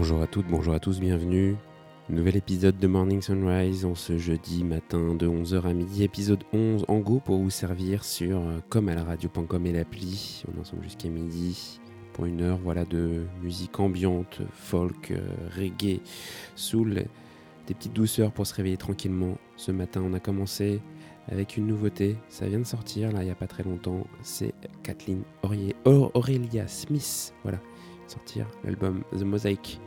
Bonjour à toutes, bonjour à tous, bienvenue. Nouvel épisode de Morning Sunrise en ce jeudi matin de 11h à midi, épisode 11 en go pour vous servir sur euh, comme à la radio.com et l'appli. On en sommes jusqu'à midi pour une heure voilà de musique ambiante, folk, euh, reggae, soul, des petites douceurs pour se réveiller tranquillement. Ce matin, on a commencé avec une nouveauté, ça vient de sortir là il n'y a pas très longtemps, c'est Kathleen Aurelia Smith, voilà, sortir l'album The Mosaic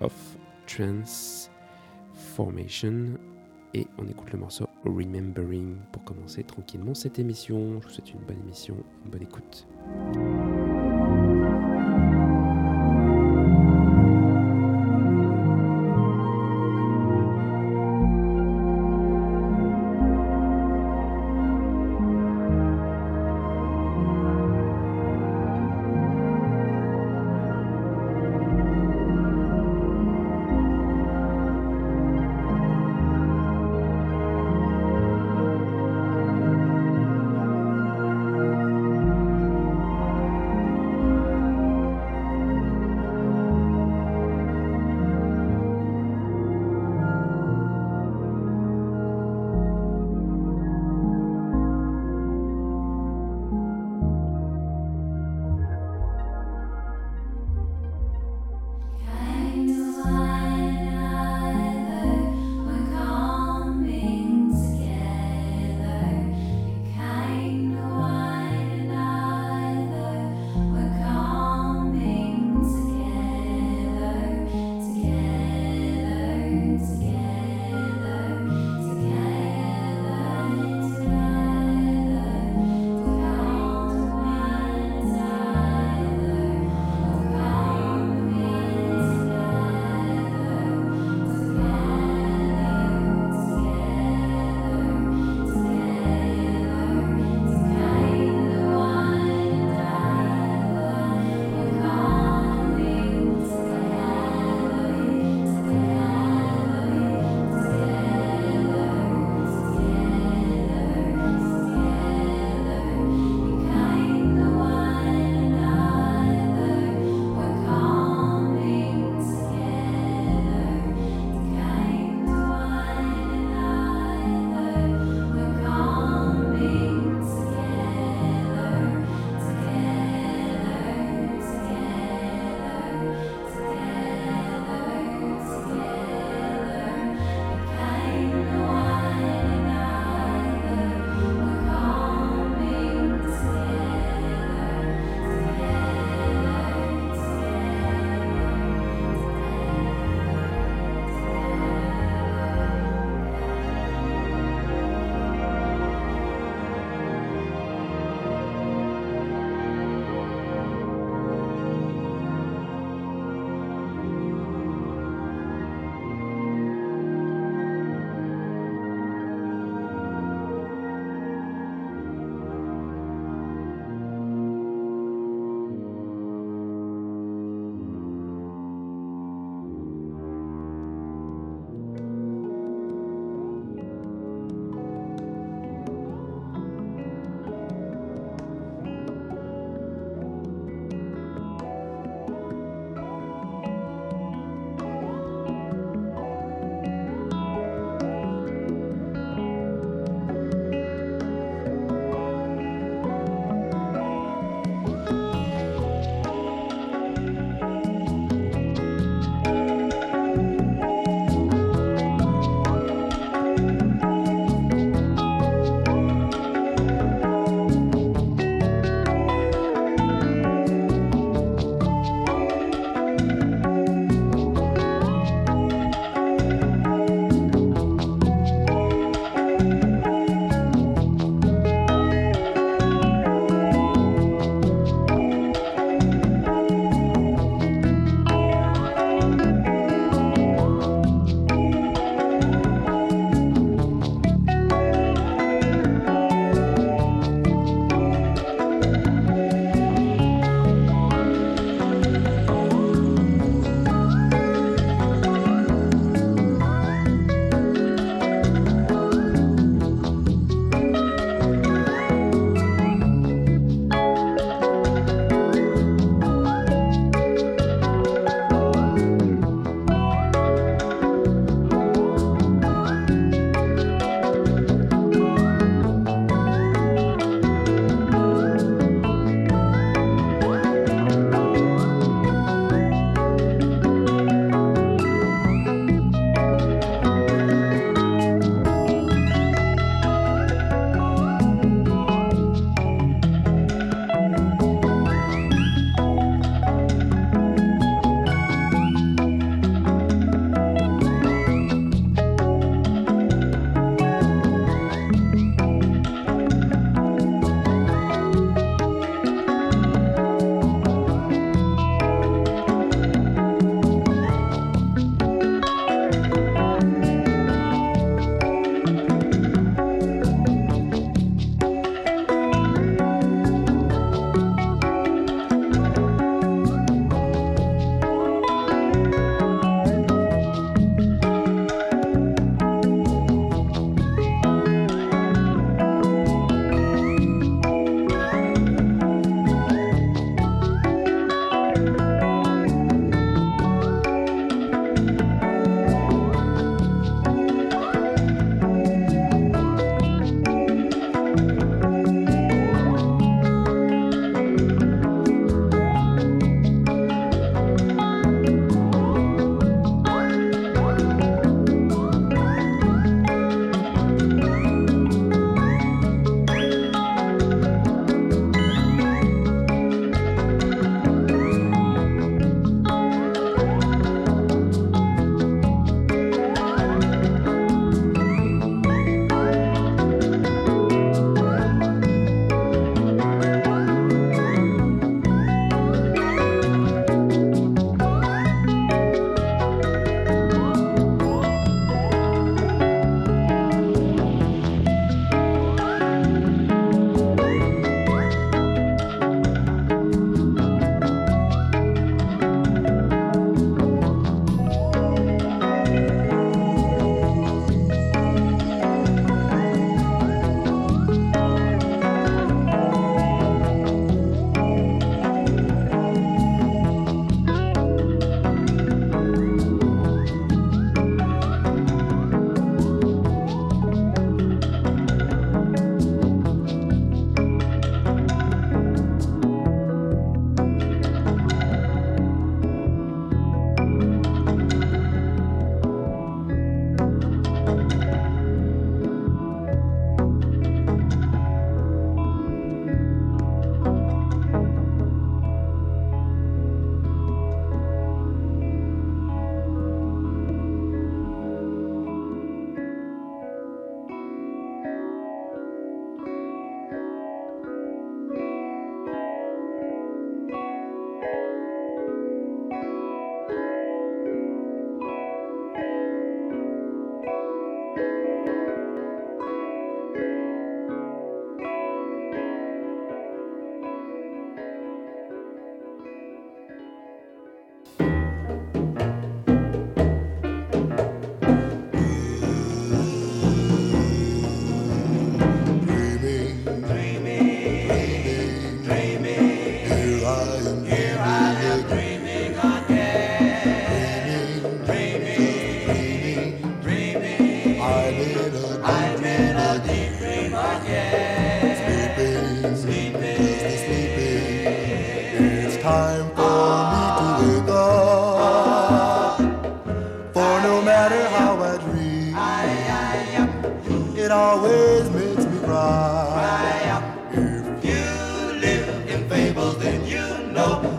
of Transformation et on écoute le morceau Remembering pour commencer tranquillement cette émission. Je vous souhaite une bonne émission, une bonne écoute.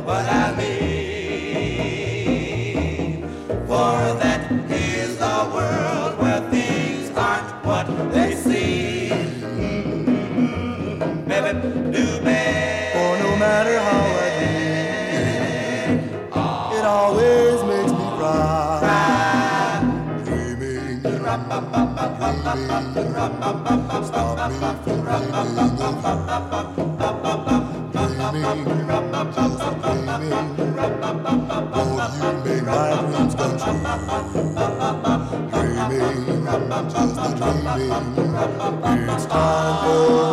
What I mean. For that is a world where things aren't what they seem. Baby, do bad. For no matter how I dream, it always makes me cry. Dreaming, dreaming, stop me from dreaming of Dreaming, dreaming. It's time for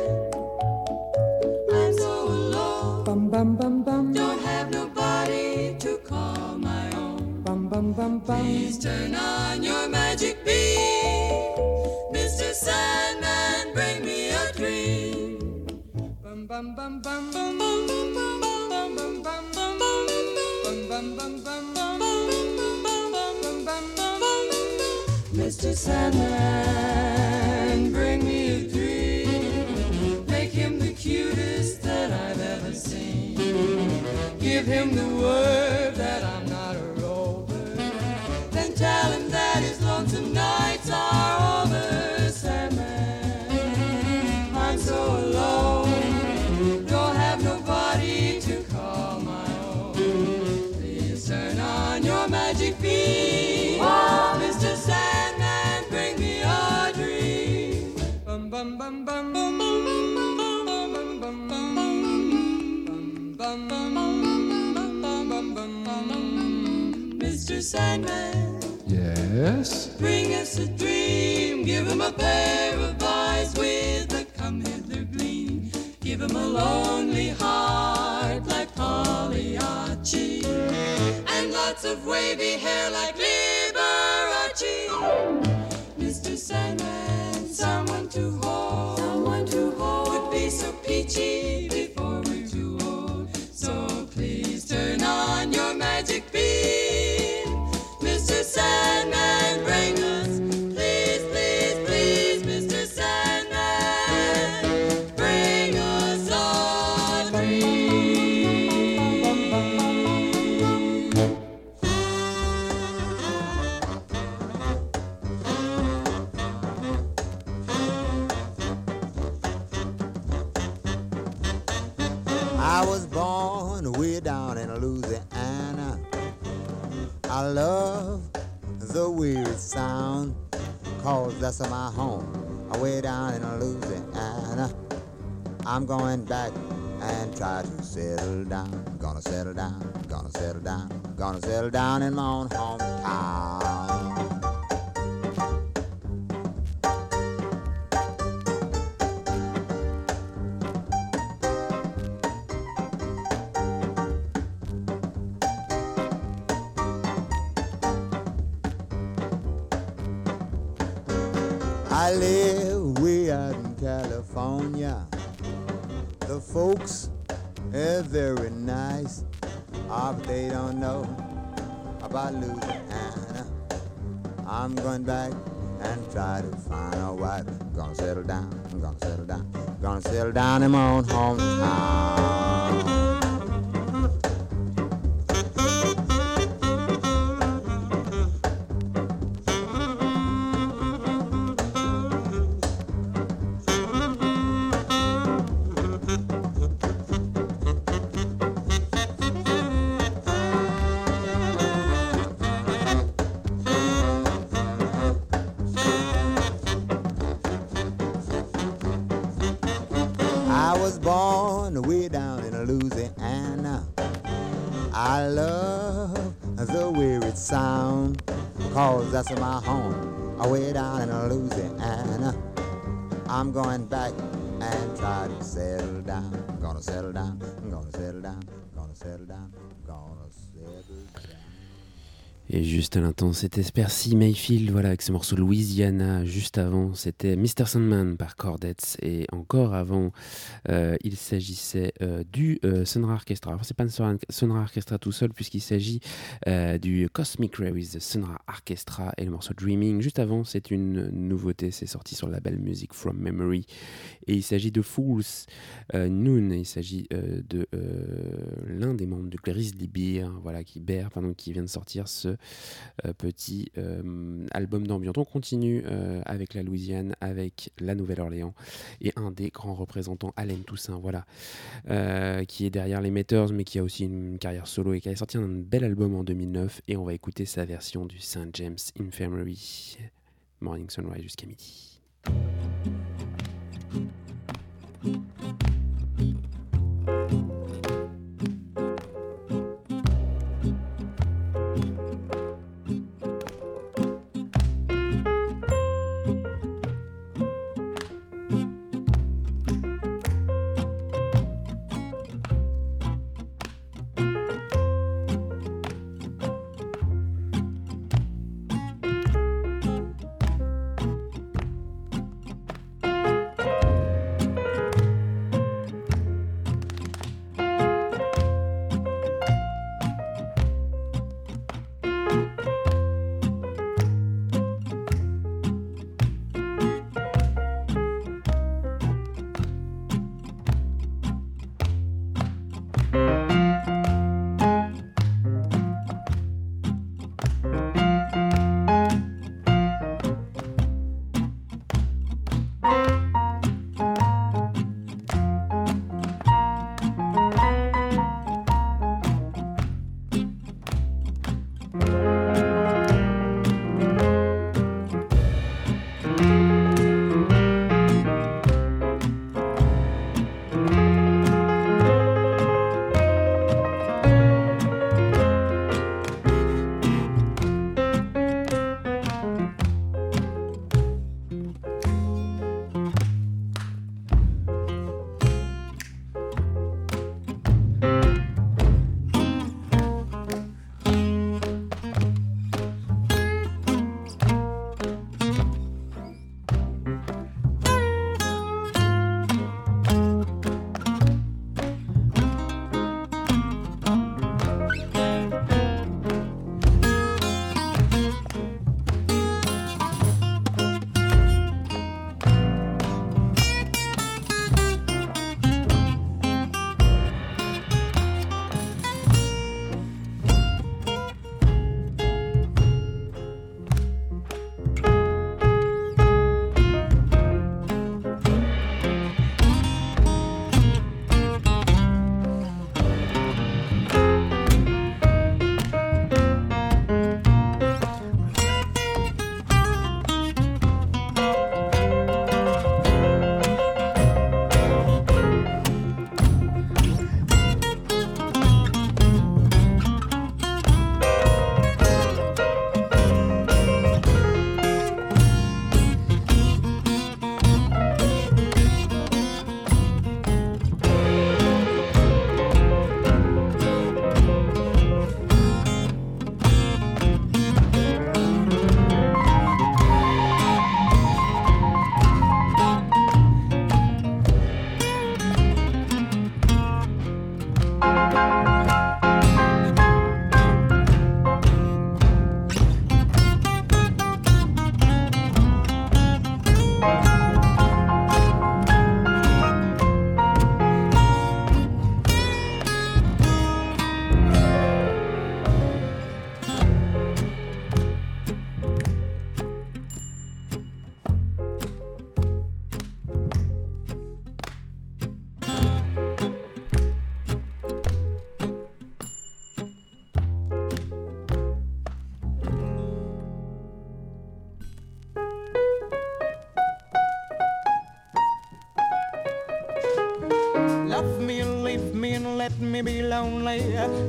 Mr. Sandman, Sandman, Yes? bring us a dream. Give him a pair of eyes with a come hither gleam. Give him a lonely heart like Pagliacci. And lots of wavy hair like Liberace. Mr. Sandman, someone to hold. Someone to hold. Would be so peachy that's my home. Way down in Louisiana. Uh, I'm going back and try to settle down. Gonna settle down, gonna settle down, gonna settle down. down in my own hometown. Folks are very nice. Ah, but they don't know about Louisiana. I'm going back and try to find a wife. Gonna settle down, gonna settle down, gonna settle down in my own hometown. That's my home, way down in Louisiana. I'm going back and try to settle down. Gonna settle down, gonna settle down, gonna settle down, gonna settle down. Et juste à l'instant, c'était Percy Mayfield, voilà, avec ce morceau Louisiana. Juste avant, c'était Mr. Sandman par Cordettes. Et encore avant, euh, il s'agissait euh, du euh, Sonra Orchestra. Enfin, c'est pas un Sonra Orchestra tout seul, puisqu'il s'agit euh, du Cosmic Ray with the Sonra Orchestra et le morceau Dreaming. Juste avant, c'est une nouveauté, c'est sorti sur le label Music from Memory. Et il s'agit de Fools Noon. Il s'agit de l'un des membres de Grizzly Bear, voilà, qui, Bear, pardon, qui vient de sortir ce euh, petit euh, album d'ambiance. On continue euh, avec la Louisiane, avec la Nouvelle-Orléans et un des grands représentants, Allen Toussaint, voilà, qui est derrière les Meters, mais qui a aussi une carrière solo et qui a sorti un bel album en 2009. Et on va écouter sa version du St. James Infirmary, Morning Sunrise jusqu'à midi.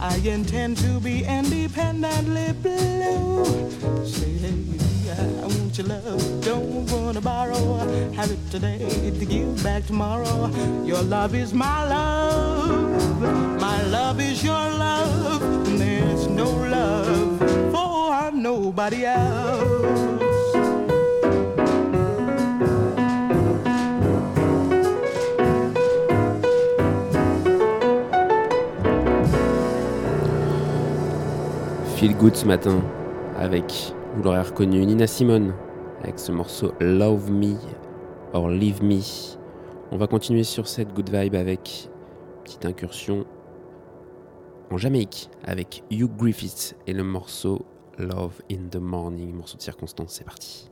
I intend to be independently blue. Say, hey, I want your love, don't wanna borrow. Have it today to give back tomorrow. Your love is my love, my love is your love. There's no love for nobody else. Feel good ce matin avec, vous l'aurez reconnu, Nina Simone avec ce morceau Love Me or Leave Me. On va continuer sur cette good vibe avec petite incursion en Jamaïque avec Hugh Griffiths et le morceau Love in the Morning, morceau de circonstance, c'est parti.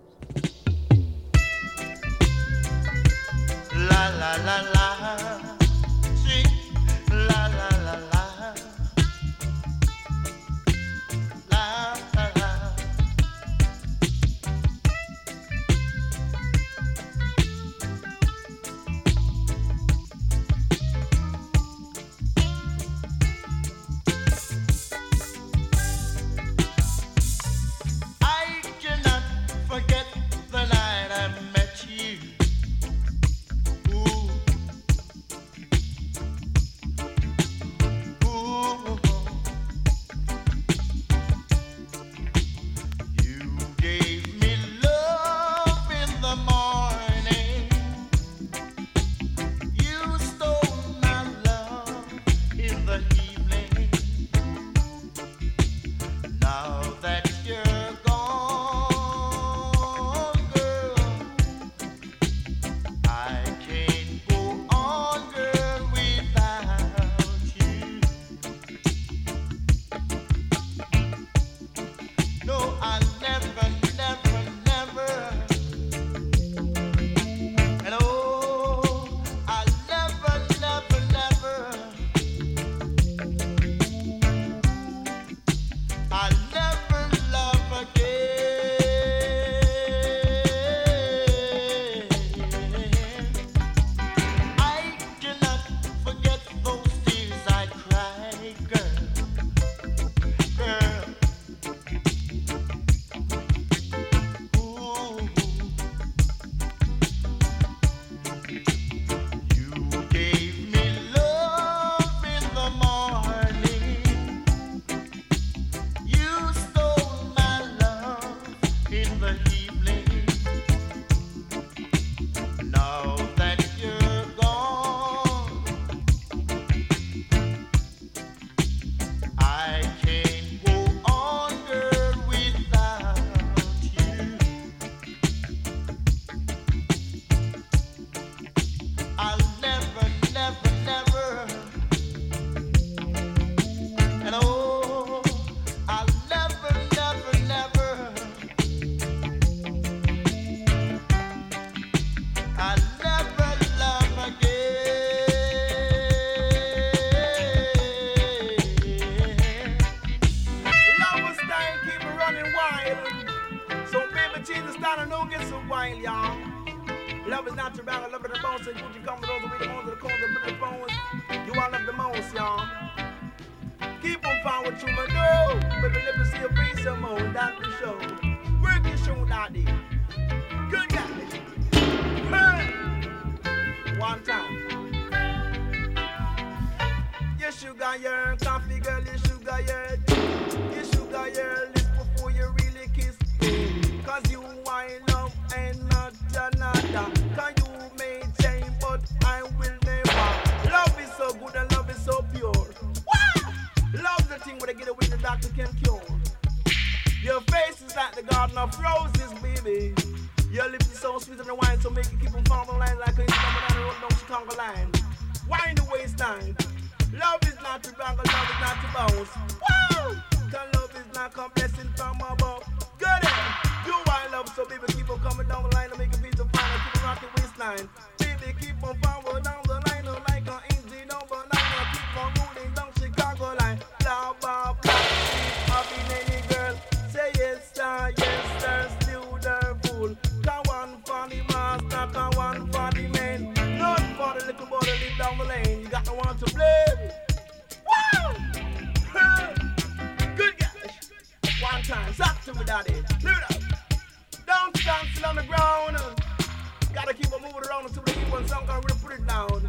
down to the one song, I will put it down.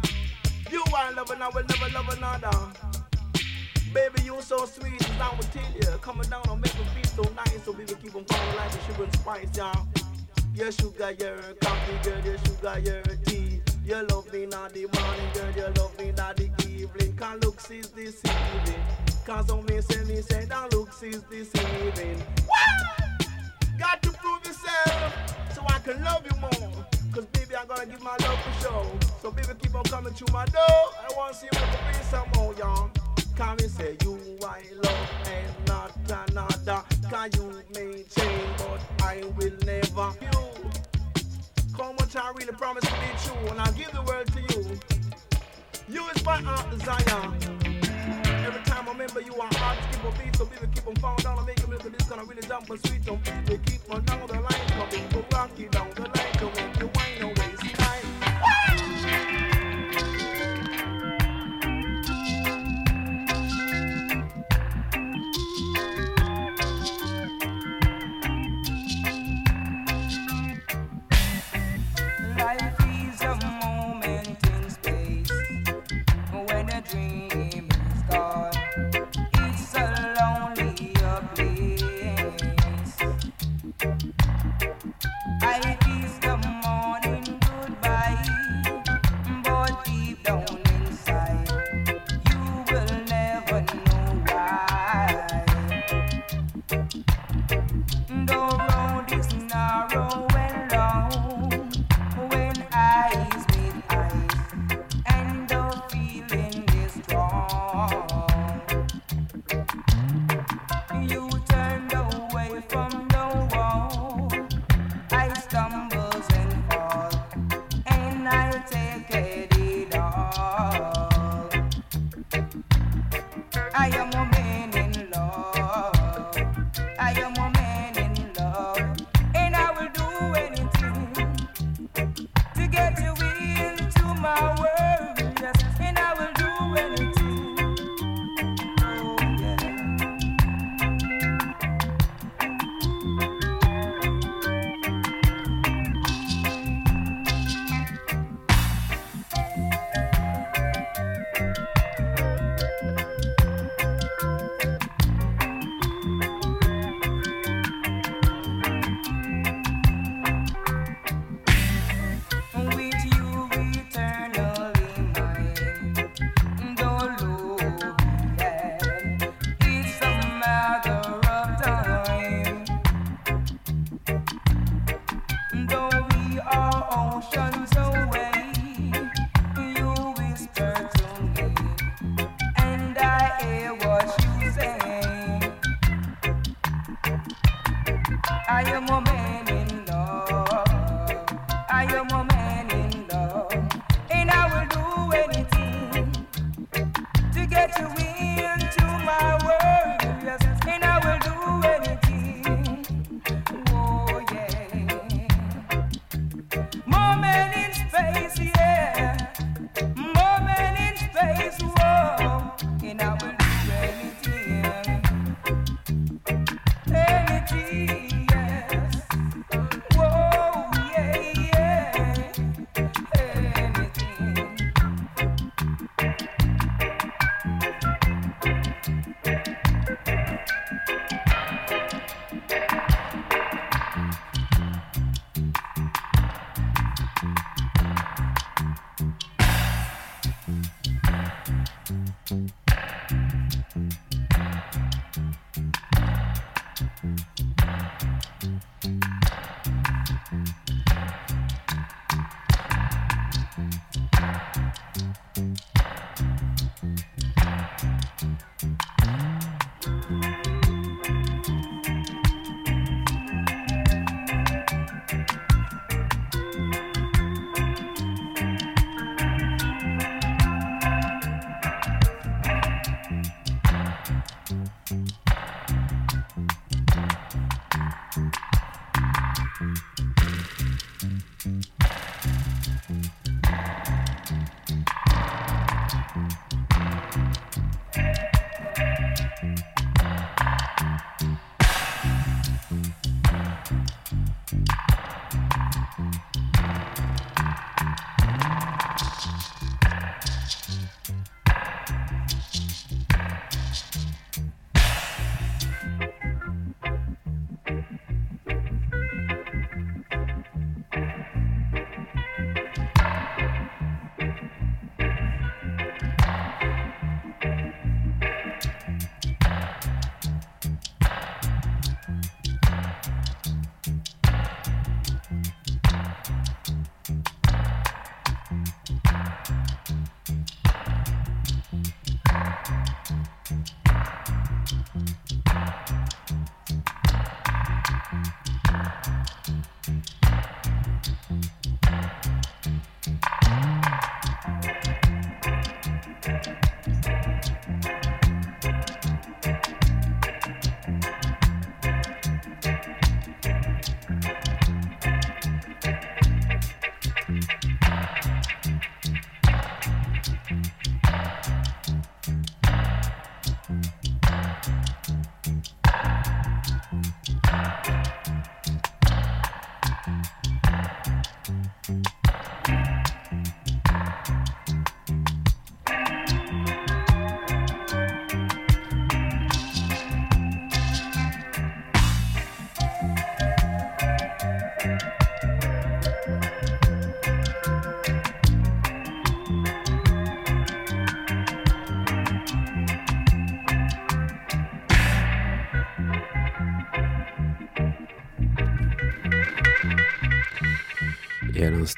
You are loving, I will never love another. Baby, you so sweet, and I will tell you. Coming down and make me feel so nice, so we will keep on coming like the sugar and spice, y'all. Your sugar, your coffee, girl, your sugar, your tea. You love me now the morning, girl, you love me now the evening. Can't is this evening. Cause some me say me say that looks is deceiving. Wow! Got to prove yourself so I can love you more. Cause baby, I'm gonna give my love for show. So baby, keep on coming to my door. I wanna see you bring some more, y'all. Can we say you I love and not another? Can you maintain but I will never? You, come what I really promise to be true, and I'll give the world to you. You is my heart desire. Every time I remember you, I'm hard to keep on beat, so baby keep on falling down and make a little. This kind of really jump But sweet, so baby keep on down the line, so baby rock you down the line.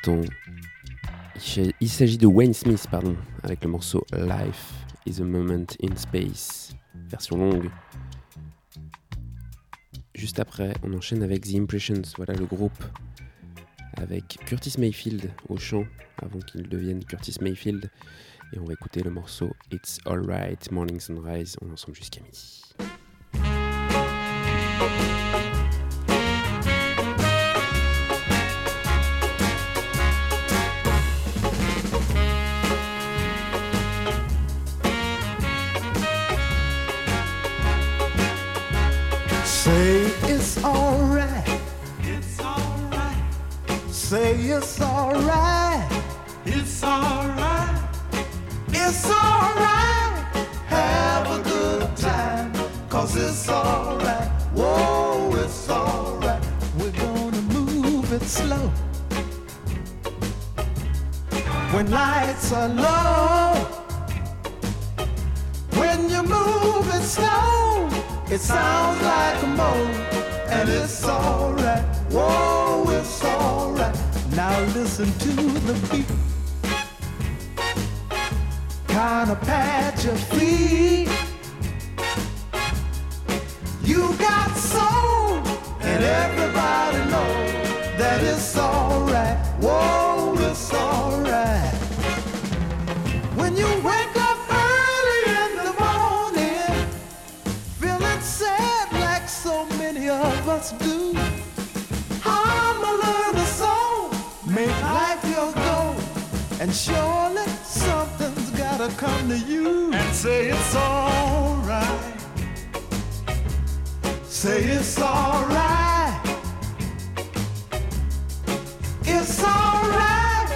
Il s'agit de Wayne Smith, pardon, avec le morceau Life is a Moment in Space, version longue. Juste après, on enchaîne avec The Impressions, voilà le groupe, avec Curtis Mayfield au chant, avant qu'il devienne Curtis Mayfield. Et on va écouter le morceau It's Alright, Morning Sunrise, on ensemble jusqu'à midi. Say it's alright. It's alright. Say it's alright. It's alright. It's alright. Have a good time. Cause it's alright. Whoa, it's alright. We're gonna move it slow. When lights are low. When you move it slow, it sounds like a moan, And it's alright. Whoa, it's alright. Now listen to the beat kind of pat your feet. You got soul, and everybody knows that it's alright. Whoa, us do. I'm a little soul, make life your goal, and surely something's gotta come to you and say it's alright. Say it's alright. It's alright.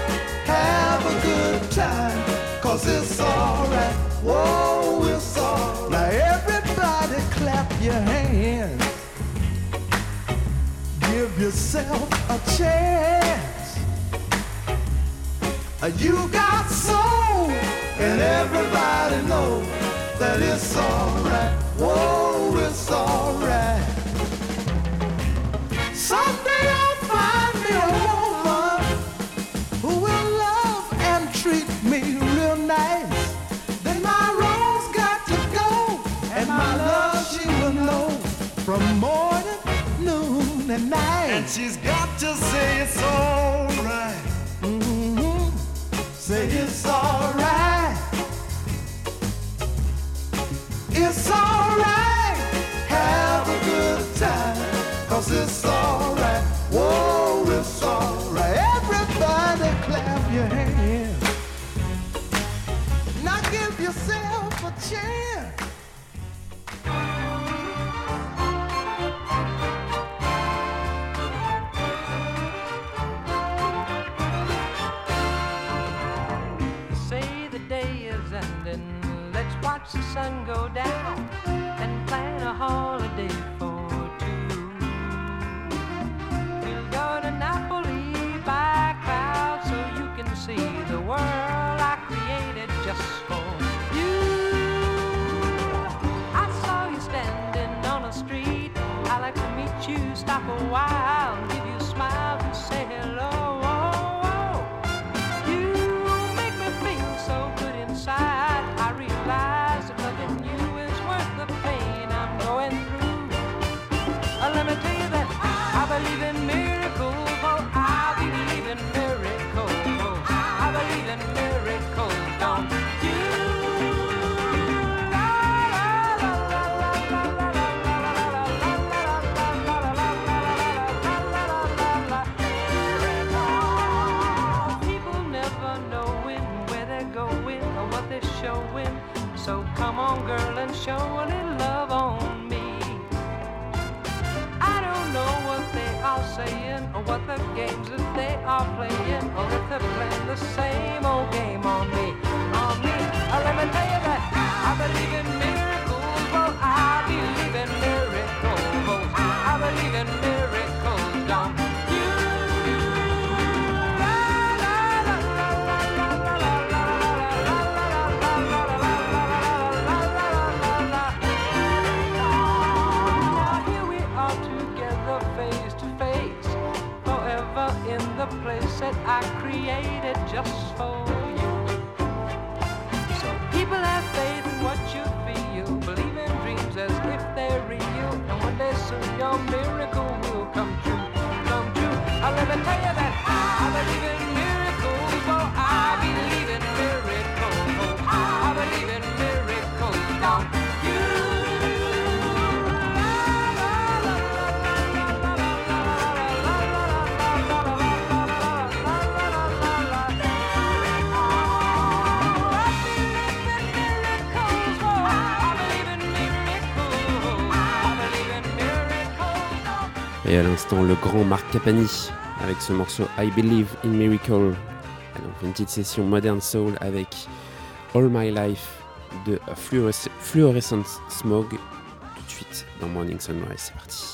Have a good time, cause it's alright. Whoa, it's alright. Now everybody clap your hands. Give yourself a chance. Uh, You got soul, and everybody knows that it's alright. Whoa, it's alright. Someday I'll she's got to say it's alright. A while, on, girl, and show a little love on me. I don't know what they are saying or what the games that they are playing or if they're playing the same the place that just for you. So people have faith in what you feel, believe in dreams as if they're real, and one day soon your miracle will come true, come true. I'll me tell you that I believe in Et à l'instant, le grand Marc Capani avec ce morceau I Believe in Miracle. Allez, on fait une petite session Modern Soul avec All My Life de Fluores- Fluorescent Smog. Tout de suite dans Morning Sunrise, c'est parti.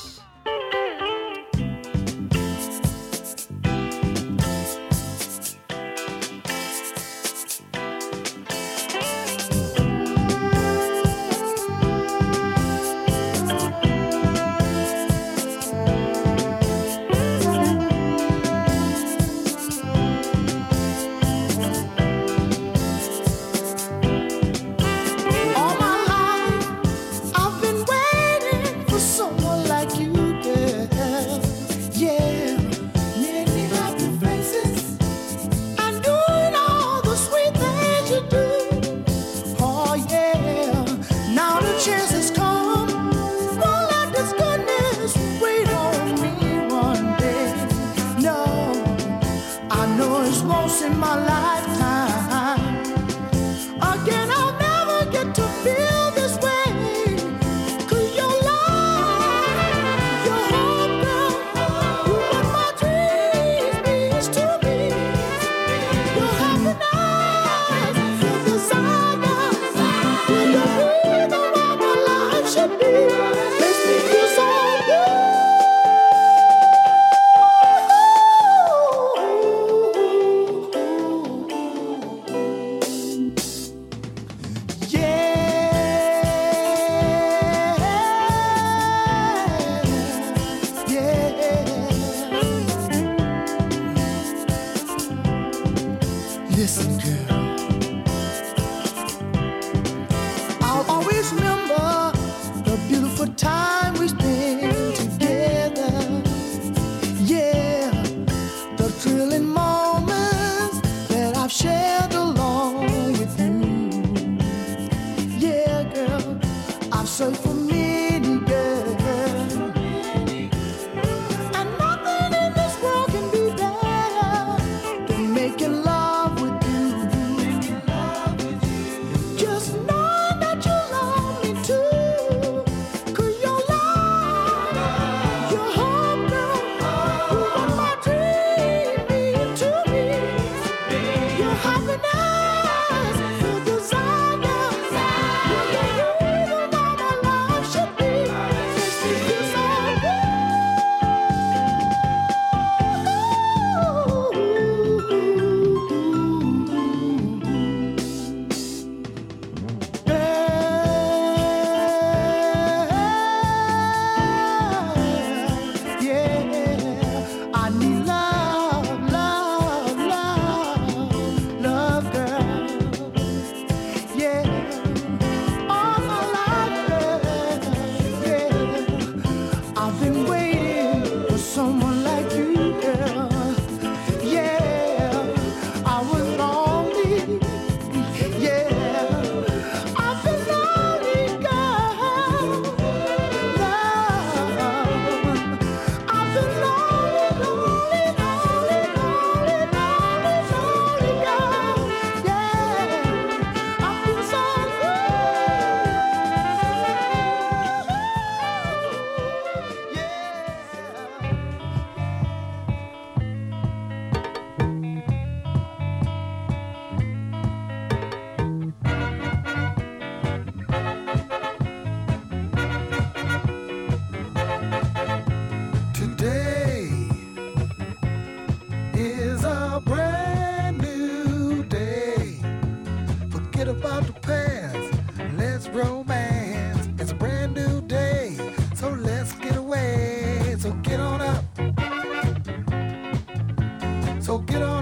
So get on.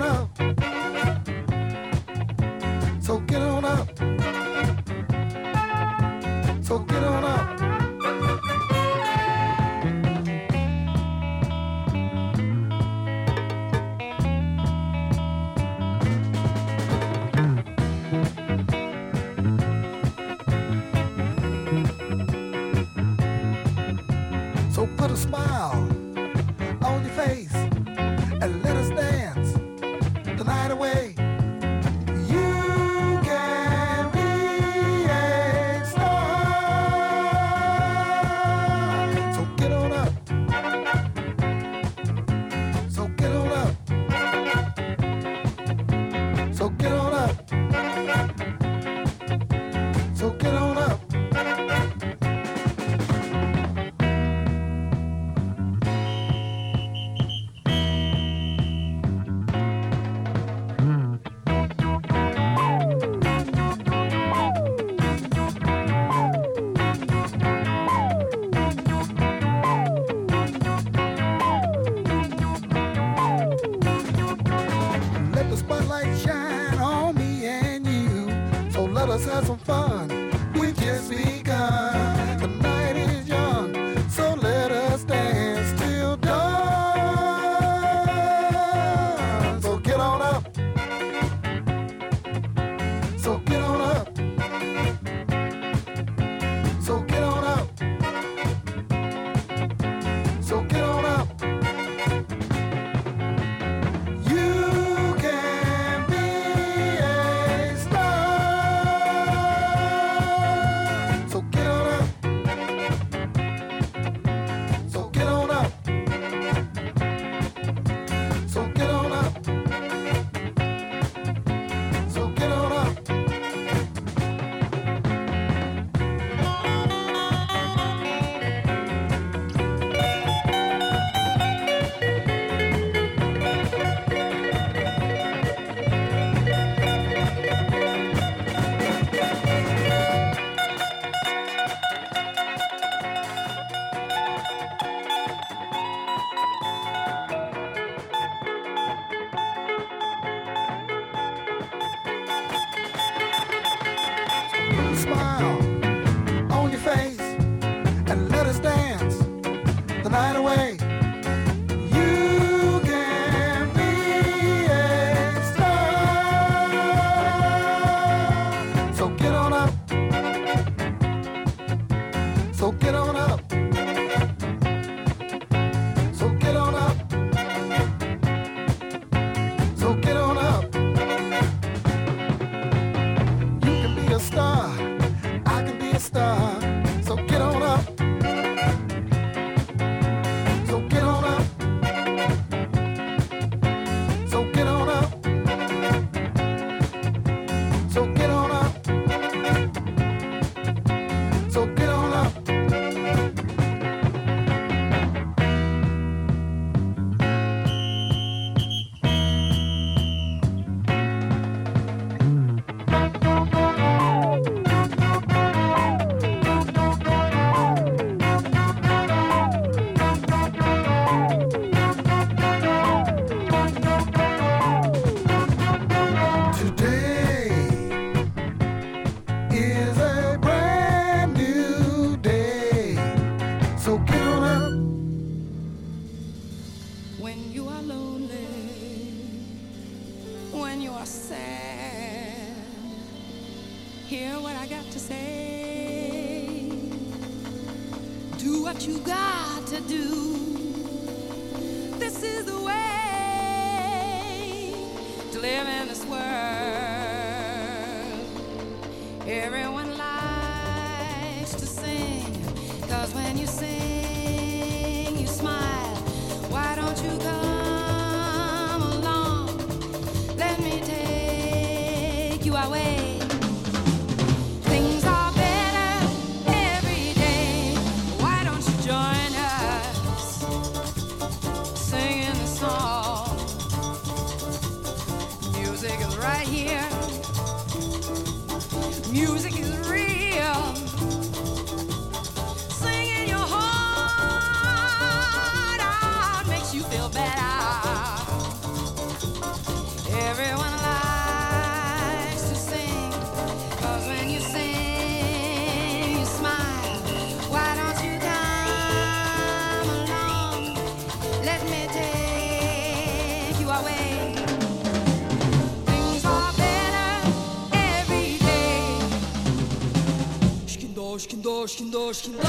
Skin dosh, skin dosh,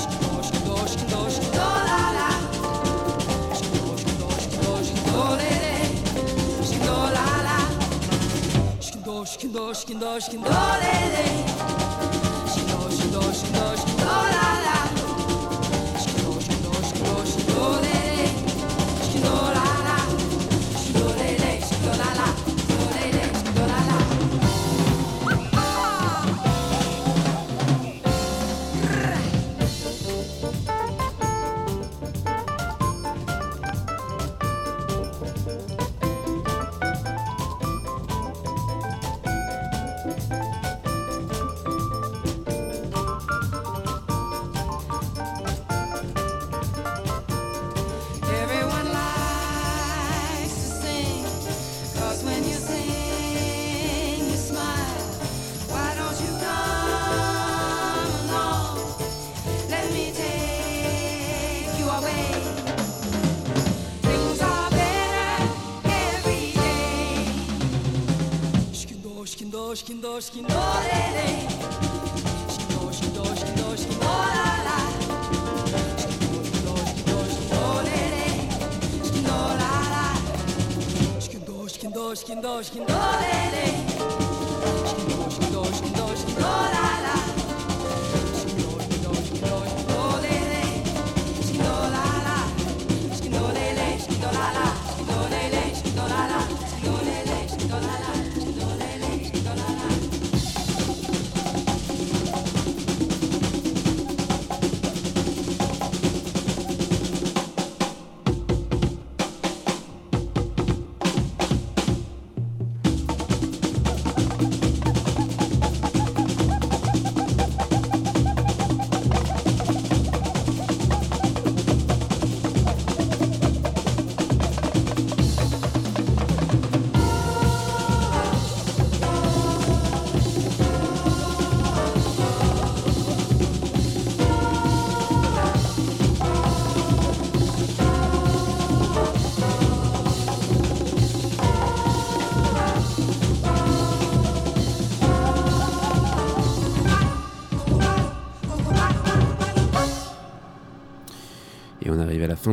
skin dosh, skin dosh, skin dosh, skin dosh, skin dosh, skin dosh, shkindo, shkindo, shkindo, lele. Shkindo, shkindo, shkindo, shkindo, la la. Shkindo, shkindo, shkindo, shkindo, lele. Shkindo,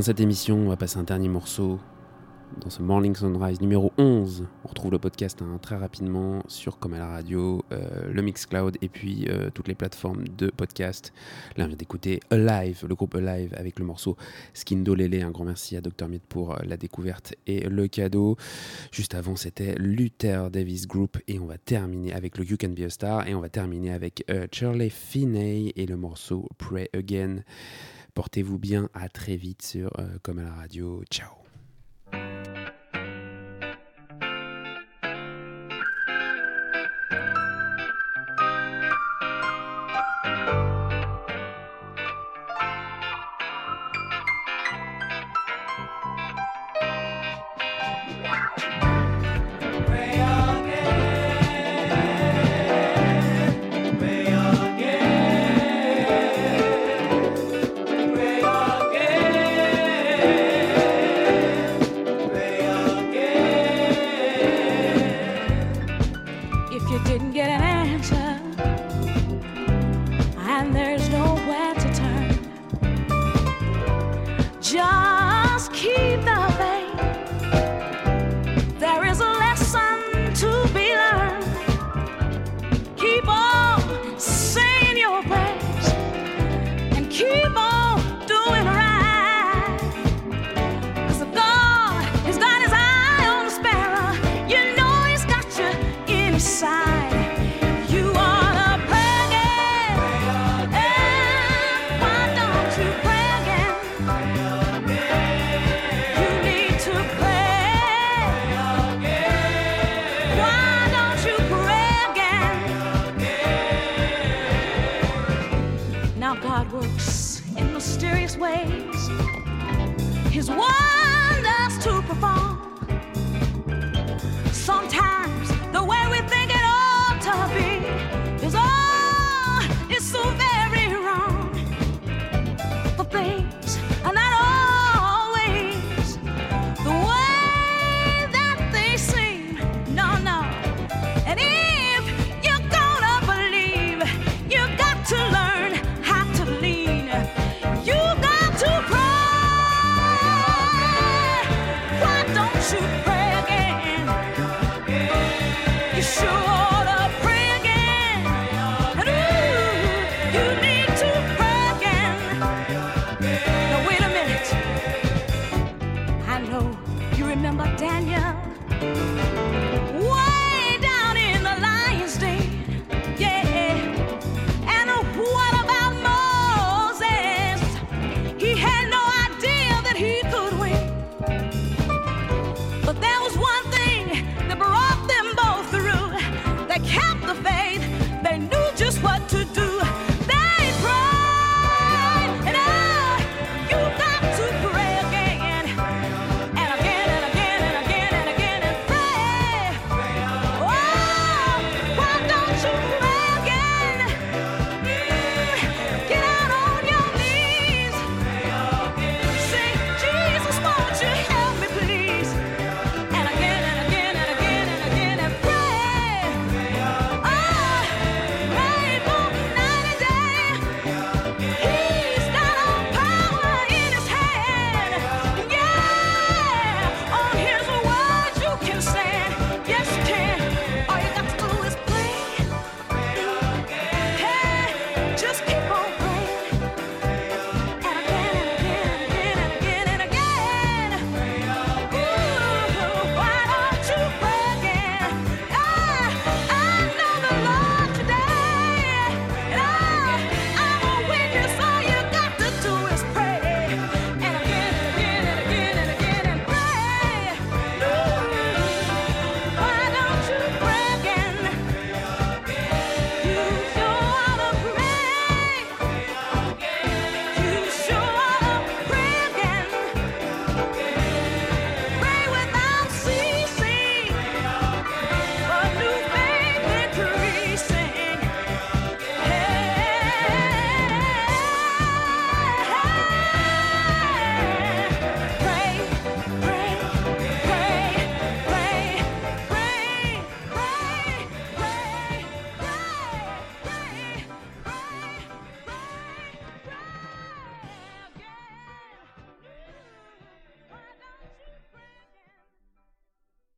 cette émission. On va passer un dernier morceau dans ce Morning Sunrise numéro 11. On retrouve le podcast hein, très rapidement sur Comme à la radio, euh, le Mixcloud et puis euh, toutes les plateformes de podcast. Là, on vient d'écouter Alive, le groupe Alive avec le morceau Skindo Lele. Un grand merci à Dr. Mid pour euh, la découverte et le cadeau. Juste avant, c'était Luther Davis Group et on va terminer avec le You Can Be a Star et on va terminer avec euh, Shirley Finney et le morceau Pray Again. Portez-vous bien, à très vite sur euh, Comme à la radio. Ciao.